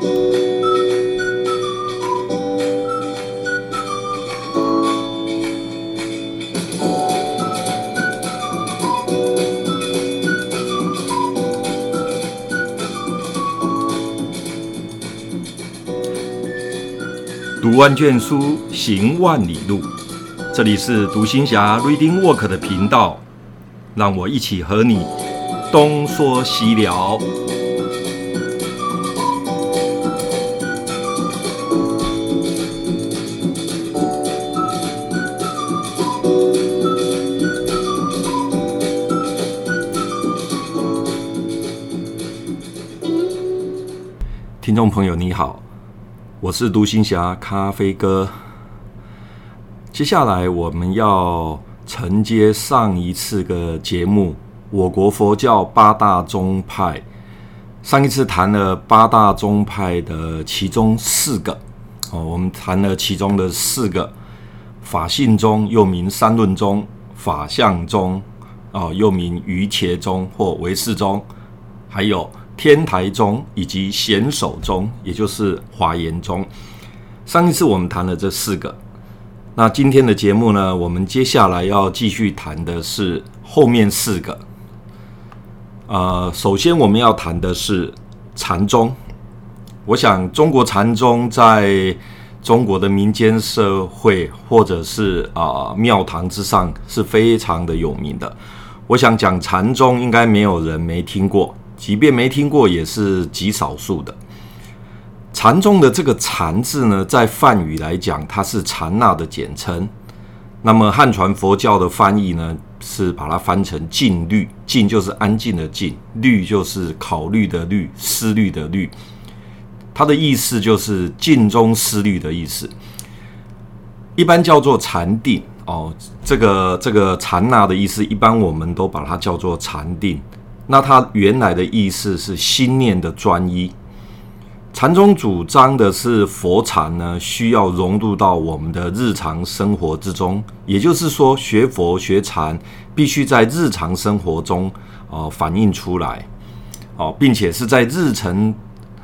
读万卷书，行万里路。这里是读行侠 Reading Walk 的频道，让我一起和你东说西聊。众朋友，你好。我是独行侠咖啡哥。接下来我们要承接上一次的节目，我国佛教八大宗派。上一次谈了八大宗派的其中四个，哦，我们谈了其中的四个：法性宗又名三论宗、法相宗，哦，又名瑜伽宗或唯识宗，还有。天台宗以及显首宗，也就是华严宗。上一次我们谈了这四个，那今天的节目呢，我们接下来要继续谈的是后面四个。呃，首先我们要谈的是禅宗。我想中国禅宗在中国的民间社会或者是啊庙堂之上是非常的有名的。我想讲禅宗，应该没有人没听过。即便没听过，也是极少数的。禅宗的这个“禅”字呢，在梵语来讲，它是禅那的简称。那么汉传佛教的翻译呢，是把它翻成静虑。静就是安静的静，虑就是考虑的虑，思虑的虑。它的意思就是静中思虑的意思。一般叫做禅定哦。这个这个禅那的意思，一般我们都把它叫做禅定。那它原来的意思是心念的专一。禅宗主张的是佛禅呢，需要融入到我们的日常生活之中，也就是说，学佛学禅必须在日常生活中啊、反映出来，哦、并且是在日程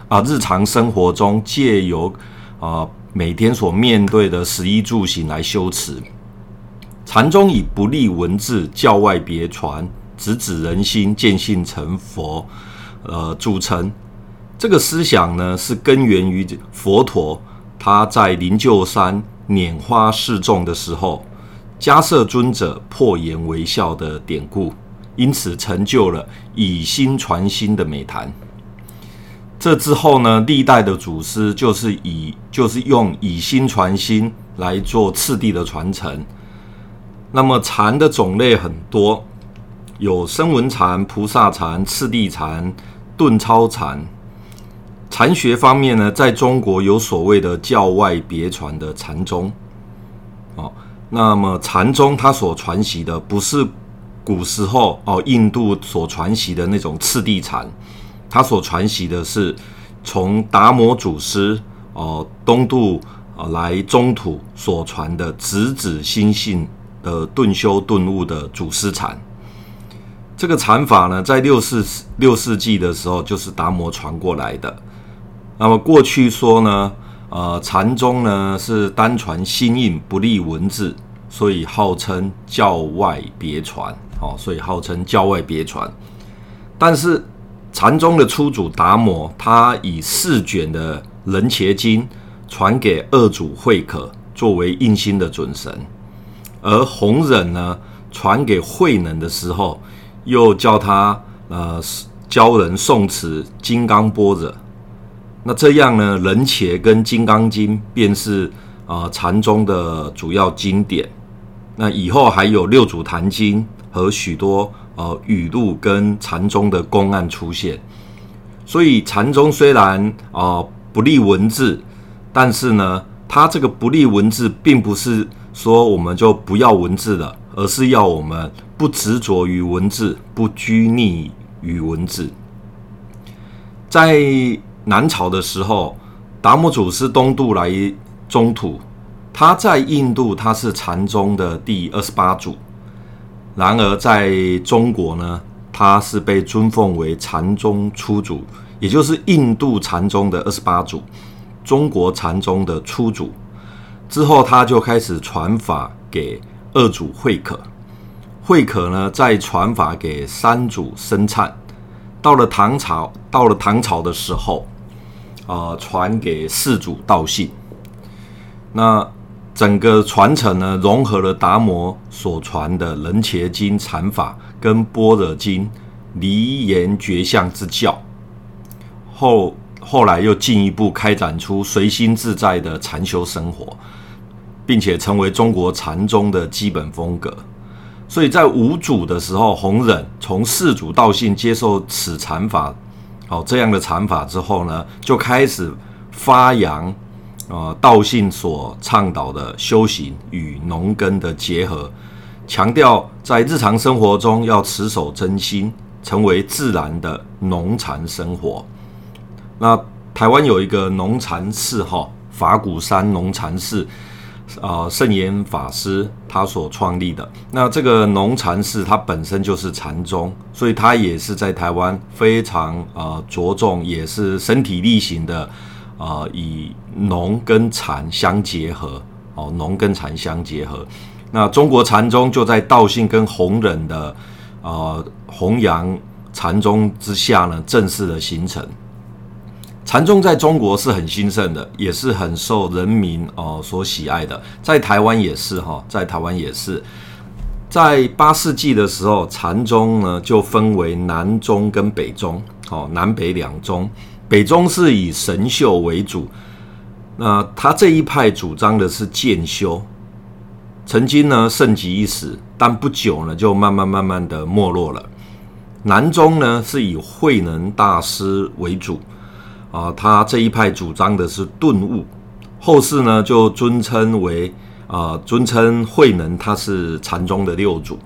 啊、日常生活中借由啊、每天所面对的食衣住行来修持。禅宗以不立文字，教外别传。直指人心，见性成佛，呃，组成这个思想呢，是根源于佛陀他在灵鹫山拈花示众的时候，迦叶尊者破颜微笑的典故，因此成就了以心传心的美谈。这之后呢，历代的祖师就是以就是用以心传心来做次第的传承。那么禅的种类很多。有声闻禅、菩萨禅、次第禅、顿超禅。禅学方面呢，在中国有所谓的教外别传的禅宗。哦，那么禅宗它所传习的不是古时候哦印度所传习的那种次第禅，它所传习的是从达摩祖师哦东渡啊来中土所传的直指心性的顿修顿悟的祖师禅。这个禅法呢，在六世六世纪的时候，就是达摩传过来的。那么过去说呢，呃，禅宗呢是单传心印，不立文字，所以号称教外别传。哦，所以号称教外别传。但是禅宗的初祖达摩，他以四卷的《人伽经》传给二祖慧可，作为印心的准绳。而弘忍呢，传给慧能的时候，又叫他呃教人诵词《金刚般若》，那这样呢，《人伽》跟《金刚经》便是啊禅宗的主要经典。那以后还有《六祖坛经》和许多呃语录跟禅宗的公案出现。所以禅宗虽然啊、呃、不立文字，但是呢，它这个不立文字，并不是说我们就不要文字了。而是要我们不执着于文字，不拘泥于文字。在南朝的时候，达摩祖师东渡来中土，他在印度他是禅宗的第二十八祖。然而在中国呢，他是被尊奉为禅宗初祖，也就是印度禅宗的二十八祖，中国禅宗的初祖。之后，他就开始传法给二祖慧可，慧可呢再传法给三祖僧璨。到了唐朝，到了唐朝的时候，啊、呃，传给四祖道信。那整个传承呢，融合了达摩所传的楞伽经禅法跟般若经离言觉相之教，后后来又进一步开展出随心自在的禅修生活，并且成为中国禅宗的基本风格。所以在五祖的时候，弘忍从四祖道信接受此禅法，好这样的禅法之后呢，就开始发扬。呃，道信所倡导的修行与农耕的结合，强调在日常生活中要持守真心，成为自然的农禅生活。那台湾有一个农禅寺哈，法鼓山农禅寺，啊、圣严法师他所创立的。那这个农禅寺它本身就是禅宗，所以它也是在台湾非常啊、呃、着重，也是身体力行的。啊、以农跟禅相结合，哦，农跟禅相结合。那中国禅宗就在道信跟弘忍的呃弘扬禅宗之下呢，正式的形成。禅宗在中国是很兴盛的，也是很受人民哦、所喜爱的。在台湾也是哈，在台湾也是。在八世纪的时候，禅宗呢就分为南宗跟北宗，哦，南北两宗。北宗是以神秀为主，那他这一派主张的是渐修，曾经呢盛极一时，但不久呢就慢慢慢慢的没落了。南宗呢是以慧能大师为主，啊，他这一派主张的是顿悟，后世呢就尊称为啊尊称慧能他是禅宗的六祖，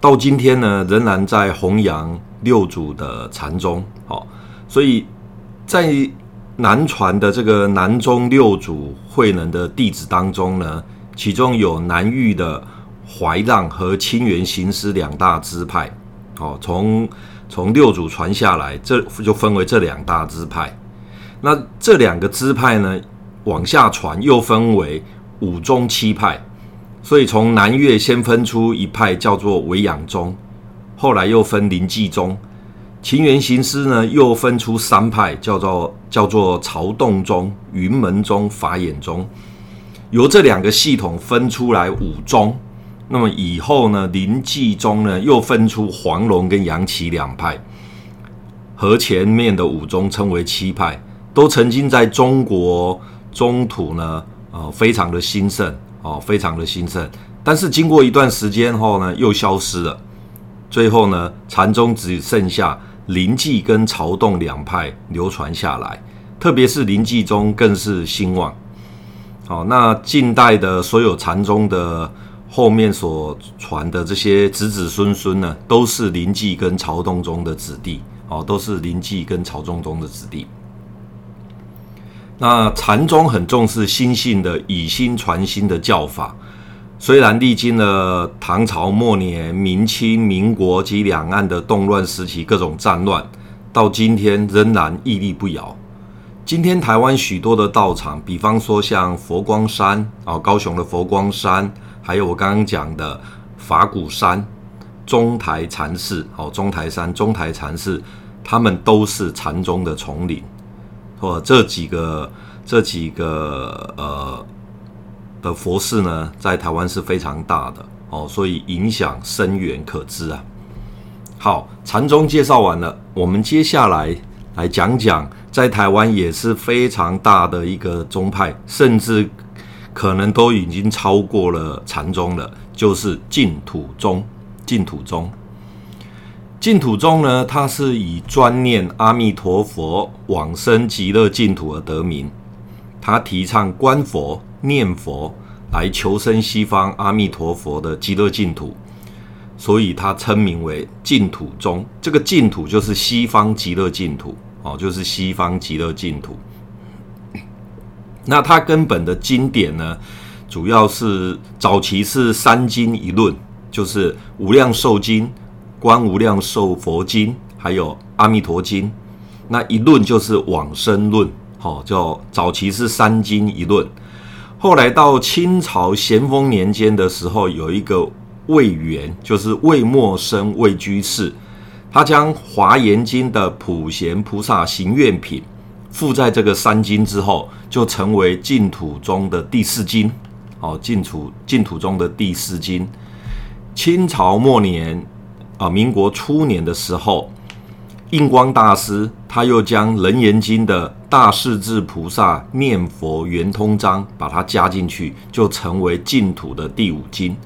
到今天呢仍然在弘扬六祖的禅宗，好，所以。在南传的这个南宗六祖慧能的弟子当中呢，其中有南域的怀让和清源行思两大支派。哦，从从六祖传下来，这就分为这两大支派。那这两个支派呢，往下传又分为五宗七派。所以从南岳先分出一派叫做维养宗，后来又分临济宗。清源行思呢，又分出三派，叫做叫做曹洞宗、云门宗、法眼宗。由这两个系统分出来五宗，那么以后呢，临济宗呢又分出黄龙跟杨岐两派，和前面的五宗称为七派，都曾经在中国中土呢，呃，非常的兴盛哦、非常的兴盛。但是经过一段时间后呢，又消失了。最后呢，禅宗只剩下。临济跟曹洞两派流传下来，特别是临济宗更是兴旺。好，那近代的所有禅宗的后面所传的这些子子孙孙呢，都是林济跟曹洞宗的子弟。哦，都是林济跟曹洞宗的子弟。那禅宗很重视心性的以心传心的教法。虽然历经了唐朝末年、明清、民国及两岸的动乱时期各种战乱，到今天仍然屹立不摇。今天台湾许多的道场，比方说像佛光山啊，高雄的佛光山，还有我刚刚讲的法鼓山、中台禅寺哦，中台山、中台禅寺，他们都是禅宗的统领。或这几个这几个呃。的佛寺呢，在台湾是非常大的哦，所以影响深远可知啊。好，禅宗介绍完了，我们接下来来讲讲，在台湾也是非常大的一个宗派，甚至可能都已经超过了禅宗了，就是净土宗。净土宗，净土宗呢，它是以专念阿弥陀佛往生极乐净土而得名，它提倡观佛。念佛来求生西方阿弥陀佛的极乐净土，所以他称名为净土宗。这个净土就是西方极乐净土哦，就是西方极乐净土。那它根本的经典呢，主要是早期是三经一论，就是《无量寿经》、《观无量寿佛经，还有阿弥陀经。那一论就是往生论，好，叫早期是三经一论。后来到清朝咸丰年间的时候，有一个魏源，就是魏默生魏居士，他将《华严经》的普贤菩萨行愿品附在这个三经之后，就成为净土中的第四经。哦，净土净土中的第四经。清朝末年啊，民国初年的时候，印光大师他又将《楞严经》的大势至菩萨念佛圆通章把它加进去，就成为净土的第五经。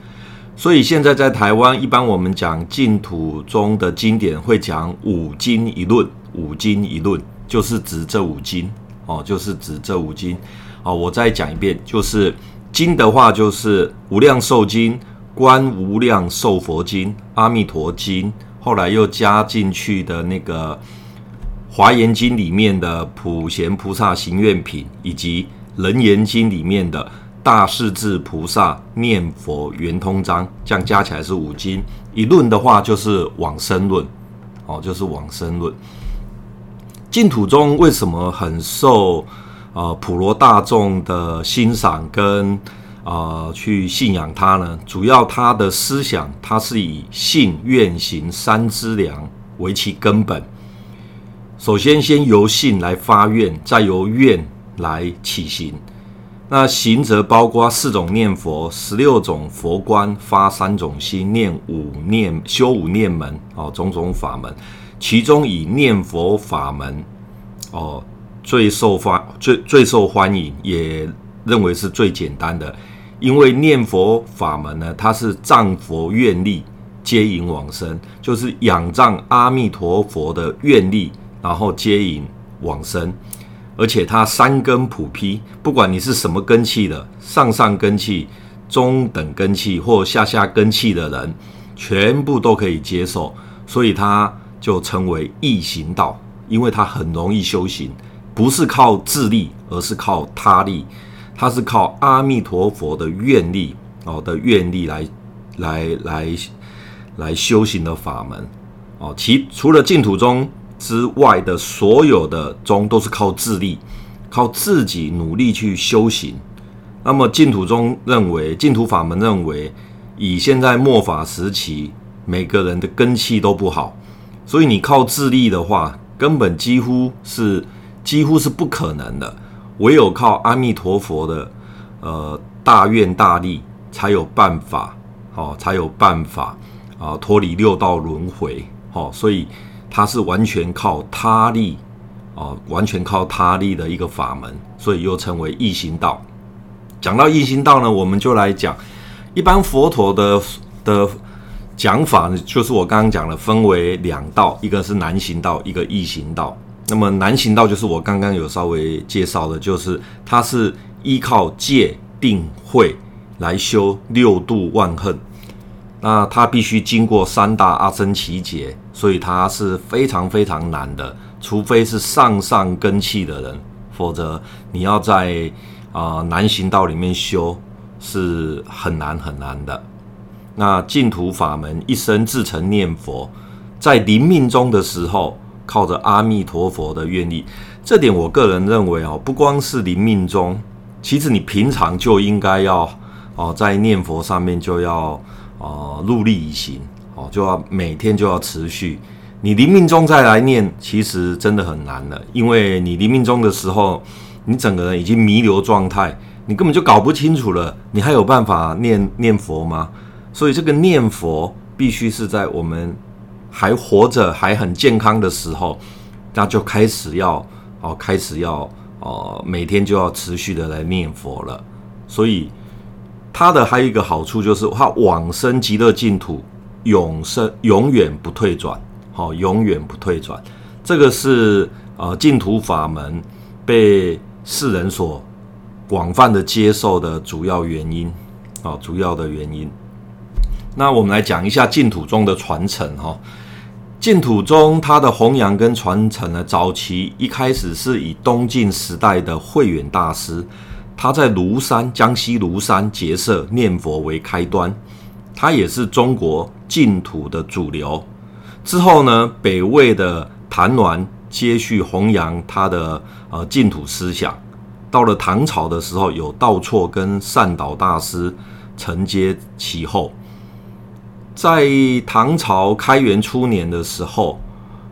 所以现在在台湾，一般我们讲净土中的经典，会讲五经一论。五经一论就是指这五经哦，就是指这五经。哦，我再讲一遍，就是。经的话就是《无量寿经》、《观无量寿佛经》、《阿弥陀经》，后来又加进去的那个《华严经》里面的《普贤菩萨行愿品》，以及《楞严经》里面的《大势至菩萨念佛圆通章》，这样加起来是五经。一论的话就是往生论，哦，就是往生论。净土宗为什么很受？呃，普罗大众的欣赏跟呃去信仰他呢，主要他的思想，他是以信愿行三资粮为其根本。首先，先由信来发愿，再由愿来起行。那行则包括四种念佛、十六种佛观、发三种心、念五念、修五念门哦，种种法门。其中以念佛法门哦。最受欢最最受欢迎，也认为是最简单的，因为念佛法门呢，它是仗佛愿力接引往生，就是仰仗阿弥陀佛的愿力，然后接引往生，而且它三根普披，不管你是什么根器的，上上根器、中等根器或下下根器的人，全部都可以接受，所以它就称为易行道，因为它很容易修行。不是靠自力，而是靠他力。他是靠阿弥陀佛的愿力哦的愿力来来来来修行的法门哦。其除了净土宗之外的所有的宗都是靠自力，靠自己努力去修行。那么净土宗认为，净土法门认为，以现在末法时期，每个人的根器都不好，所以你靠自力的话，根本几乎是。几乎是不可能的，唯有靠阿弥陀佛的呃大愿大力，才有办法，哦，才有办法啊脱离六道轮回，哦，所以它是完全靠他力，哦，完全靠他力的一个法门，所以又称为易行道。讲到易行道呢，我们就来讲一般佛陀的的讲法呢，就是我刚刚讲的，分为两道，一个是难行道，一个易行道。那么难行道就是我刚刚有稍微介绍的，就是它是依靠戒定慧来修六度万恨，那它必须经过三大阿僧祇劫，所以它是非常非常难的。除非是上上根器的人，否则你要在啊、呃、难行道里面修是很难很难的。那净土法门一生至诚念佛，在临命终的时候。靠着阿弥陀佛的愿力，这点我个人认为哦，不光是临命终，其实你平常就应该要哦，在念佛上面就要哦入力以行哦，就要每天就要持续。你临命终再来念，其实真的很难了，因为你临命终的时候，你整个人已经弥留状态，你根本就搞不清楚了，你还有办法念念佛吗？所以这个念佛必须是在我们。还活着还很健康的时候，那就开始要哦，开始要哦，每天就要持续的来念佛了。所以他的还有一个好处就是，他往生极乐净土，永生永远不退转，好，永远不退转。这个是呃净土法门被世人所广泛的接受的主要原因，哦，主要的原因。那我们来讲一下净土宗的传承哈。净土宗它的弘扬跟传承呢，早期一开始是以东晋时代的慧远大师，他在庐山江西庐山结社念佛为开端，他也是中国净土的主流。之后呢，北魏的谭鸾接续弘扬他的呃净土思想。到了唐朝的时候，有道错跟善导大师承接其后。在唐朝开元初年的时候，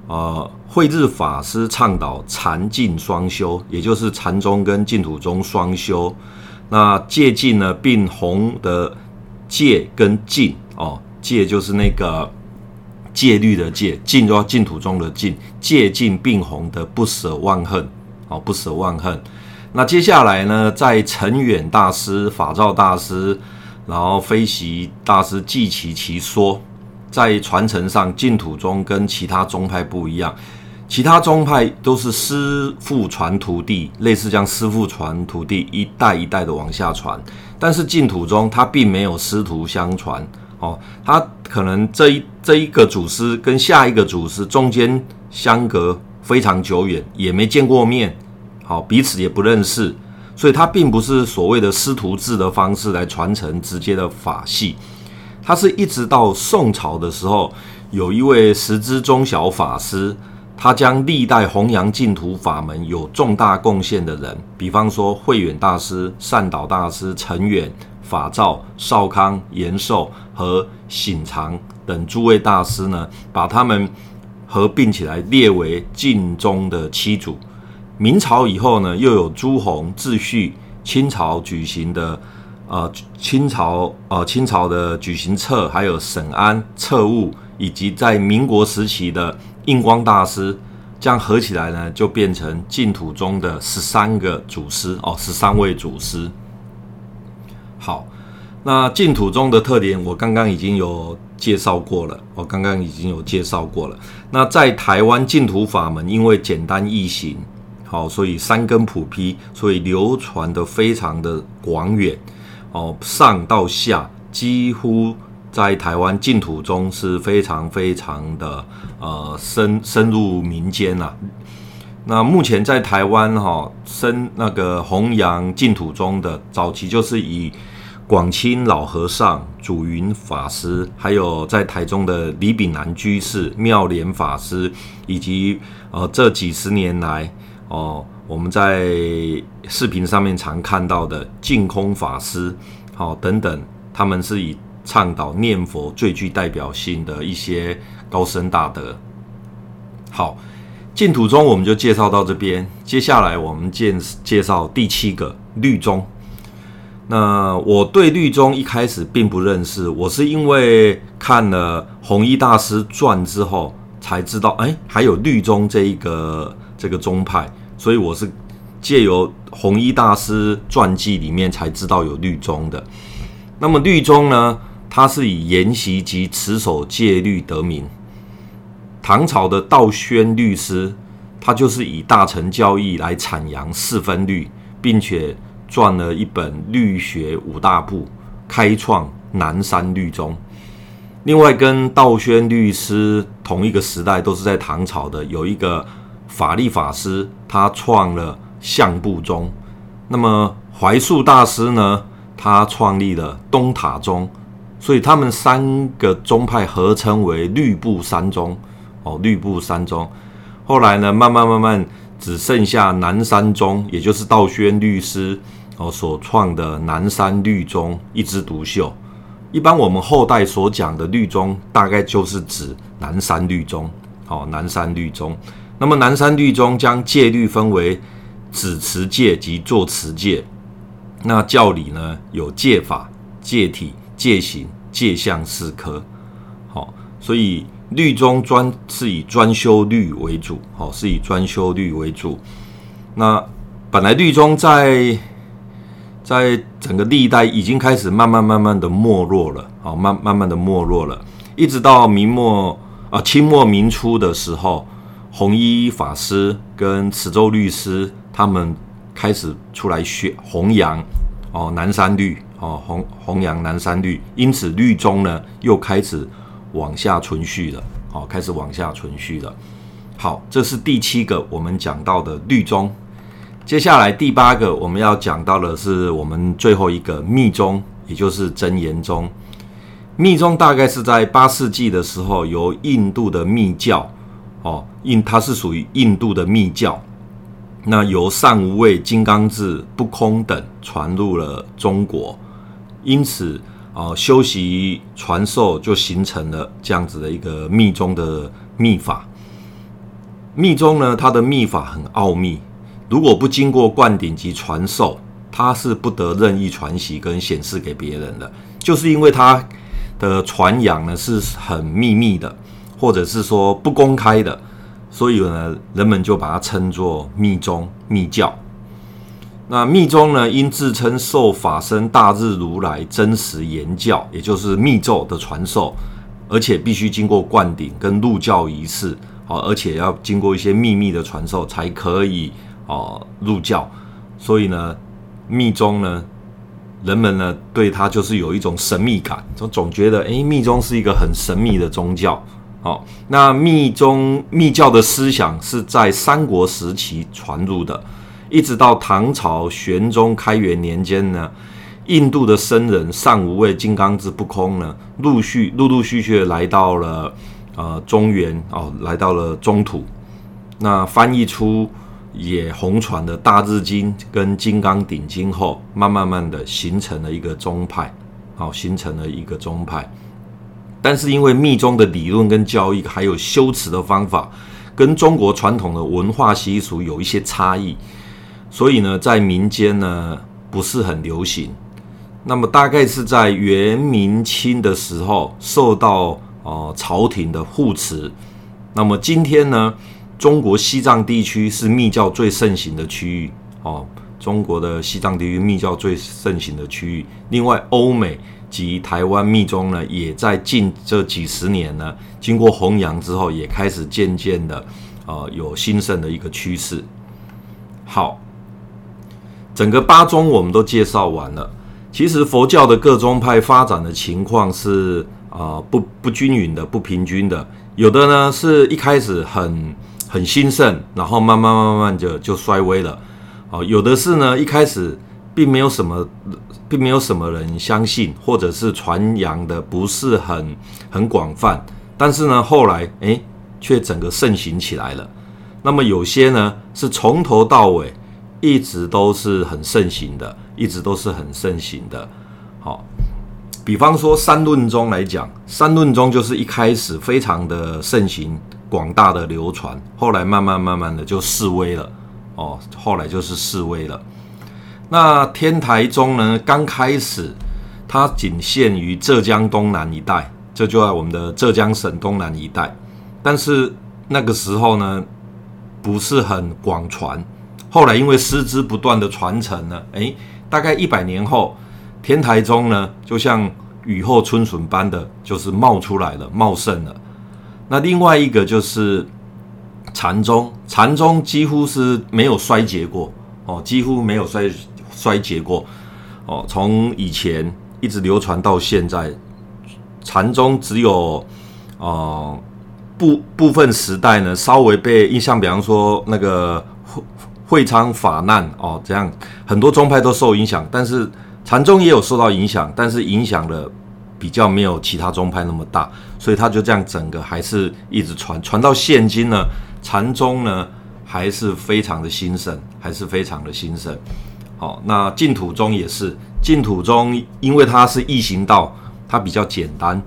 呃，慧日法师倡导禅净双修，也就是禅宗跟净土宗双修。那戒净呢，并弘的戒跟净哦，戒就是那个戒律的戒，净就要净土中的净，戒净并弘的不舍忘恨哦，不舍忘恨。那接下来呢，在澄远大师、法照大师，然后飞习大师记其其说，在传承上，净土宗跟其他宗派不一样。其他宗派都是师父传徒弟，类似将师父传徒弟，一代一代的往下传。但是净土宗它并没有师徒相传，哦，它可能这一这一个祖师跟下一个祖师中间相隔非常久远，也没见过面，好，彼此也不认识，所以它并不是所谓的师徒制的方式来传承直接的法系。它是一直到宋朝的时候，有一位十支中小法师。他将历代弘扬净土法门有重大贡献的人，比方说慧远大师、善导大师、陈远、法照、少康、延寿和醒常等诸位大师呢，把他们合并起来列为净宗的七祖。明朝以后呢，又有朱镕、智旭，清朝举行的呃清朝呃清朝的举行册，还有沈安册务，以及在民国时期的。印光大师这样合起来呢，就变成净土中的十三个祖师哦，十三位祖师。好，那净土宗的特点，我刚刚已经有介绍过了，我刚刚已经有介绍过了。那在台湾净土法门，因为简单易行，好，所以三根普披，所以流传的非常的广远哦，上到下几乎。在台湾净土中是非常非常的呃深深入民间呐、啊。那目前在台湾哈、哦、深那个弘扬净土宗的早期就是以广钦老和尚、祖云法师，还有在台中的李炳南居士、妙莲法师，以及呃这几十年来哦我们在视频上面常看到的净空法师，好、哦、等等，他们是以。倡导念佛最具代表性的一些高僧大德。好，净土宗我们就介绍到这边。接下来我们介介绍第七个律宗。那我对律宗一开始并不认识，我是因为看了弘一大师传之后才知道，哎，还有律宗这一个这个宗派，所以我是借由弘一大师传记里面才知道有律宗的。那么律宗呢？他是以研习及持守戒律得名。唐朝的道宣律师，他就是以大乘教义来阐扬四分律，并且撰了一本《律学五大部》，开创南山律宗。另外，跟道宣律师同一个时代，都是在唐朝的，有一个法力法师，他创了相部宗。那么怀素大师呢，他创立了东塔宗。所以他们三个宗派合称为律部三宗，哦，律部三宗。后来呢，慢慢慢慢只剩下南山宗，也就是道宣律师哦所创的南山律宗一枝独秀。一般我们后代所讲的律宗，大概就是指南山律宗，哦，南山律宗。那么南山律宗将戒律分为止持戒及坐持戒。那教理呢，有戒法、戒体、戒行。戒相四科，好，所以律宗专是以专修律为主，好，是以专修律为主。那本来律宗在在整个历代已经开始慢慢慢慢的没落了，好，慢慢慢的没落了，一直到明末啊清末明初的时候，弘一法师跟慈州律师他们开始出来宣弘扬哦南山律。哦，弘弘扬南山律，因此律宗呢又开始往下存续了。哦，开始往下存续了。好，这是第七个我们讲到的律宗。接下来第八个我们要讲到的是我们最后一个密宗，也就是真言宗。密宗大概是在八世纪的时候，由印度的密教，哦，印它是属于印度的密教，那由善无畏、金刚智、不空等传入了中国，因此，哦，修习传授就形成了这样子的一个密宗的密法。密宗呢，它的密法很奥秘，如果不经过灌顶及传授，它是不得任意传习跟显示给别人的，就是因为它。的传扬呢是很秘密的，或者是说不公开的，所以呢，人们就把它称作密宗、密教。那密宗呢，因自称受法身大日如来真实言教，也就是密咒的传授，而且必须经过灌顶跟入教仪式，好，而且要经过一些秘密的传授才可以哦入教。所以呢，密宗呢。人们呢，对他就是有一种神秘感，总总觉得，诶，密宗是一个很神秘的宗教。好，那密宗密教的思想是在三国时期传入的，一直到唐朝玄宗开元年间呢，印度的僧人善无畏、金刚智、不空呢，陆续陆陆续续来到了呃中原哦，来到了中土，那翻译出。也红传的大日经跟金刚顶经后，慢慢慢的形成了一个宗派，好，形成了一个宗派。但是因为密宗的理论跟教义，还有修持的方法，跟中国传统的文化习俗有一些差异，所以呢，在民间呢不是很流行。那么大概是在元明清的时候，受到哦朝廷的护持。那么今天呢？中国西藏地区是密教最盛行的区域哦。中国的西藏地区密教最盛行的区域，另外欧美及台湾密宗呢，也在近这几十年呢，经过弘扬之后，也开始渐渐的呃有兴盛的一个趋势。好，整个八宗我们都介绍完了。其实佛教的各宗派发展的情况是啊、呃、不不均匀的、不平均的，有的呢是一开始很。很兴盛，然后慢慢慢慢就就衰微了。哦，有的是呢，一开始并没有什么，并没有什么人相信，或者是传扬的不是很很广泛。但是呢，后来诶，却整个盛行起来了。那么有些呢，是从头到尾一直都是很盛行的，一直都是很盛行的。好，比方说三论宗来讲，三论宗就是一开始非常的盛行。广大的流传，后来慢慢慢慢的就式微了，哦，后来就是示威了。那天台宗呢？刚开始它仅限于浙江东南一带，这就在我们的浙江省东南一带。但是那个时候呢，不是很广传。后来因为师资不断的传承呢，诶，大概一百年后，天台宗呢，就像雨后春笋般的，就是冒出来了，茂盛了。那另外一个就是禅宗，禅宗几乎是没有衰竭过哦，几乎没有衰衰竭过哦，从以前一直流传到现在，禅宗只有哦部部分时代呢稍微被印象，比方说那个会会昌法难哦，这样很多宗派都受影响，但是禅宗也有受到影响，但是影响了。比较没有其他宗派那么大，所以他就这样整个还是一直传传到现今呢。禅宗呢还是非常的兴盛，还是非常的兴盛。好，那净土宗也是，净土宗因为它是易行道，它比较简单，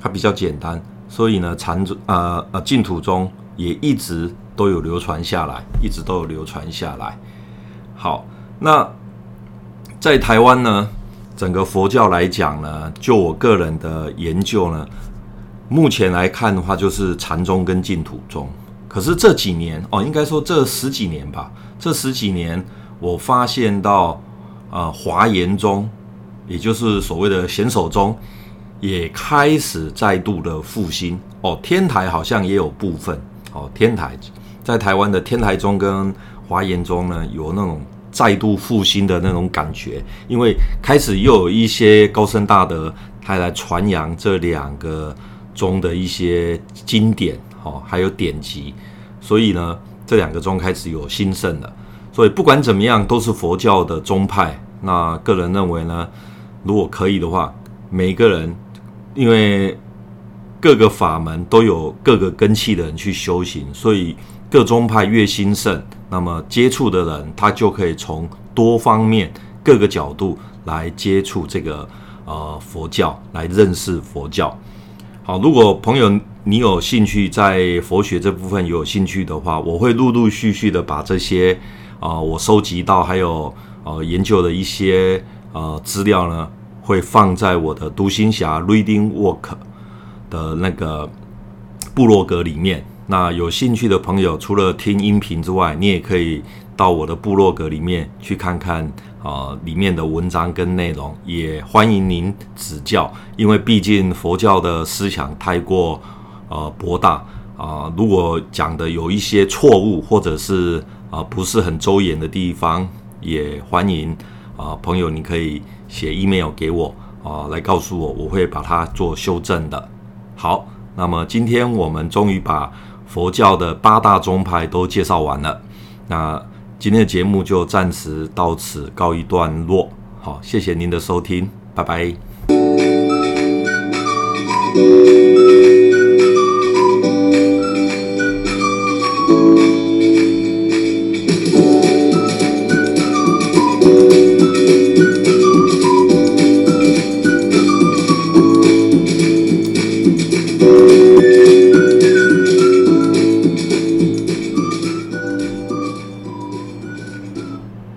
它比较简单，所以呢禅宗呃呃净土宗也一直都有流传下来，一直都有流传下来。好，那在台湾呢？整个佛教来讲呢，就我个人的研究呢，目前来看的话，就是禅宗跟净土宗。可是这几年哦，应该说这十几年吧，这十几年我发现到，呃，华严宗，也就是所谓的显手宗，也开始再度的复兴。哦，天台好像也有部分哦，天台在台湾的天台宗跟华严宗呢，有那种。再度复兴的那种感觉，因为开始又有一些高僧大德，他来传扬这两个宗的一些经典，哦，还有典籍，所以呢，这两个宗开始有兴盛了。所以不管怎么样，都是佛教的宗派。那个人认为呢，如果可以的话，每个人因为各个法门都有各个根器的人去修行，所以各宗派越兴盛，那么接触的人他就可以从多方面、各个角度来接触这个呃佛教，来认识佛教。好，如果朋友你有兴趣在佛学这部分有兴趣的话，我会陆陆续续的把这些啊、我收集到还有呃研究的一些呃资料呢，会放在我的读心侠 Reading Work 的那个部落格里面。那有兴趣的朋友，除了听音频之外，你也可以到我的部落格里面去看看啊、里面的文章跟内容。也欢迎您指教，因为毕竟佛教的思想太过呃博大啊、如果讲的有一些错误或者是啊、呃、不是很周延的地方，也欢迎啊、朋友你可以写 email 给我啊、来告诉我，我会把它做修正的。好，那么今天我们终于把佛教的八大宗派都介绍完了，那今天的节目就暂时到此告一段落。好，谢谢您的收听，拜拜。